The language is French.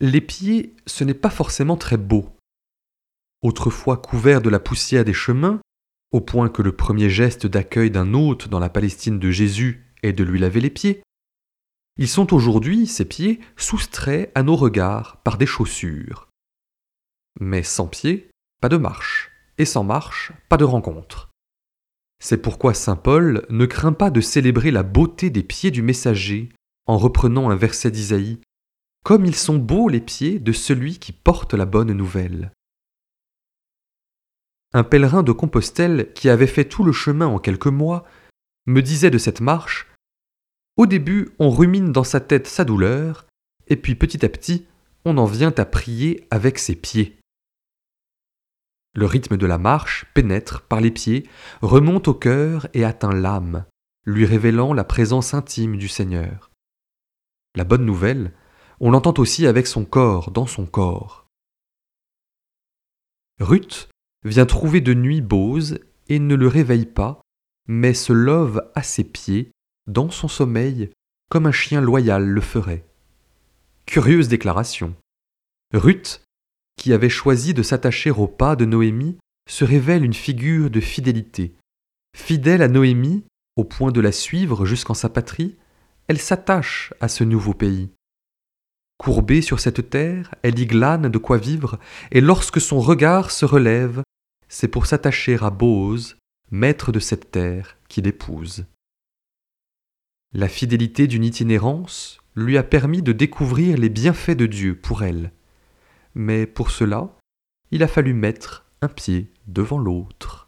Les pieds, ce n'est pas forcément très beau. Autrefois couverts de la poussière des chemins, au point que le premier geste d'accueil d'un hôte dans la Palestine de Jésus est de lui laver les pieds, ils sont aujourd'hui, ces pieds, soustraits à nos regards par des chaussures. Mais sans pieds, pas de marche, et sans marche, pas de rencontre. C'est pourquoi Saint Paul ne craint pas de célébrer la beauté des pieds du messager en reprenant un verset d'Isaïe. Comme ils sont beaux les pieds de celui qui porte la bonne nouvelle. Un pèlerin de Compostelle qui avait fait tout le chemin en quelques mois me disait de cette marche Au début, on rumine dans sa tête sa douleur, et puis petit à petit, on en vient à prier avec ses pieds. Le rythme de la marche pénètre par les pieds, remonte au cœur et atteint l'âme, lui révélant la présence intime du Seigneur. La bonne nouvelle, on l'entend aussi avec son corps, dans son corps. Ruth vient trouver de nuit Bose et ne le réveille pas, mais se love à ses pieds, dans son sommeil, comme un chien loyal le ferait. Curieuse déclaration. Ruth, qui avait choisi de s'attacher au pas de Noémie, se révèle une figure de fidélité. Fidèle à Noémie, au point de la suivre jusqu'en sa patrie, elle s'attache à ce nouveau pays. Courbée sur cette terre, elle y glane de quoi vivre, et lorsque son regard se relève, c'est pour s'attacher à Bose, maître de cette terre, qui l'épouse. La fidélité d'une itinérance lui a permis de découvrir les bienfaits de Dieu pour elle. Mais pour cela, il a fallu mettre un pied devant l'autre.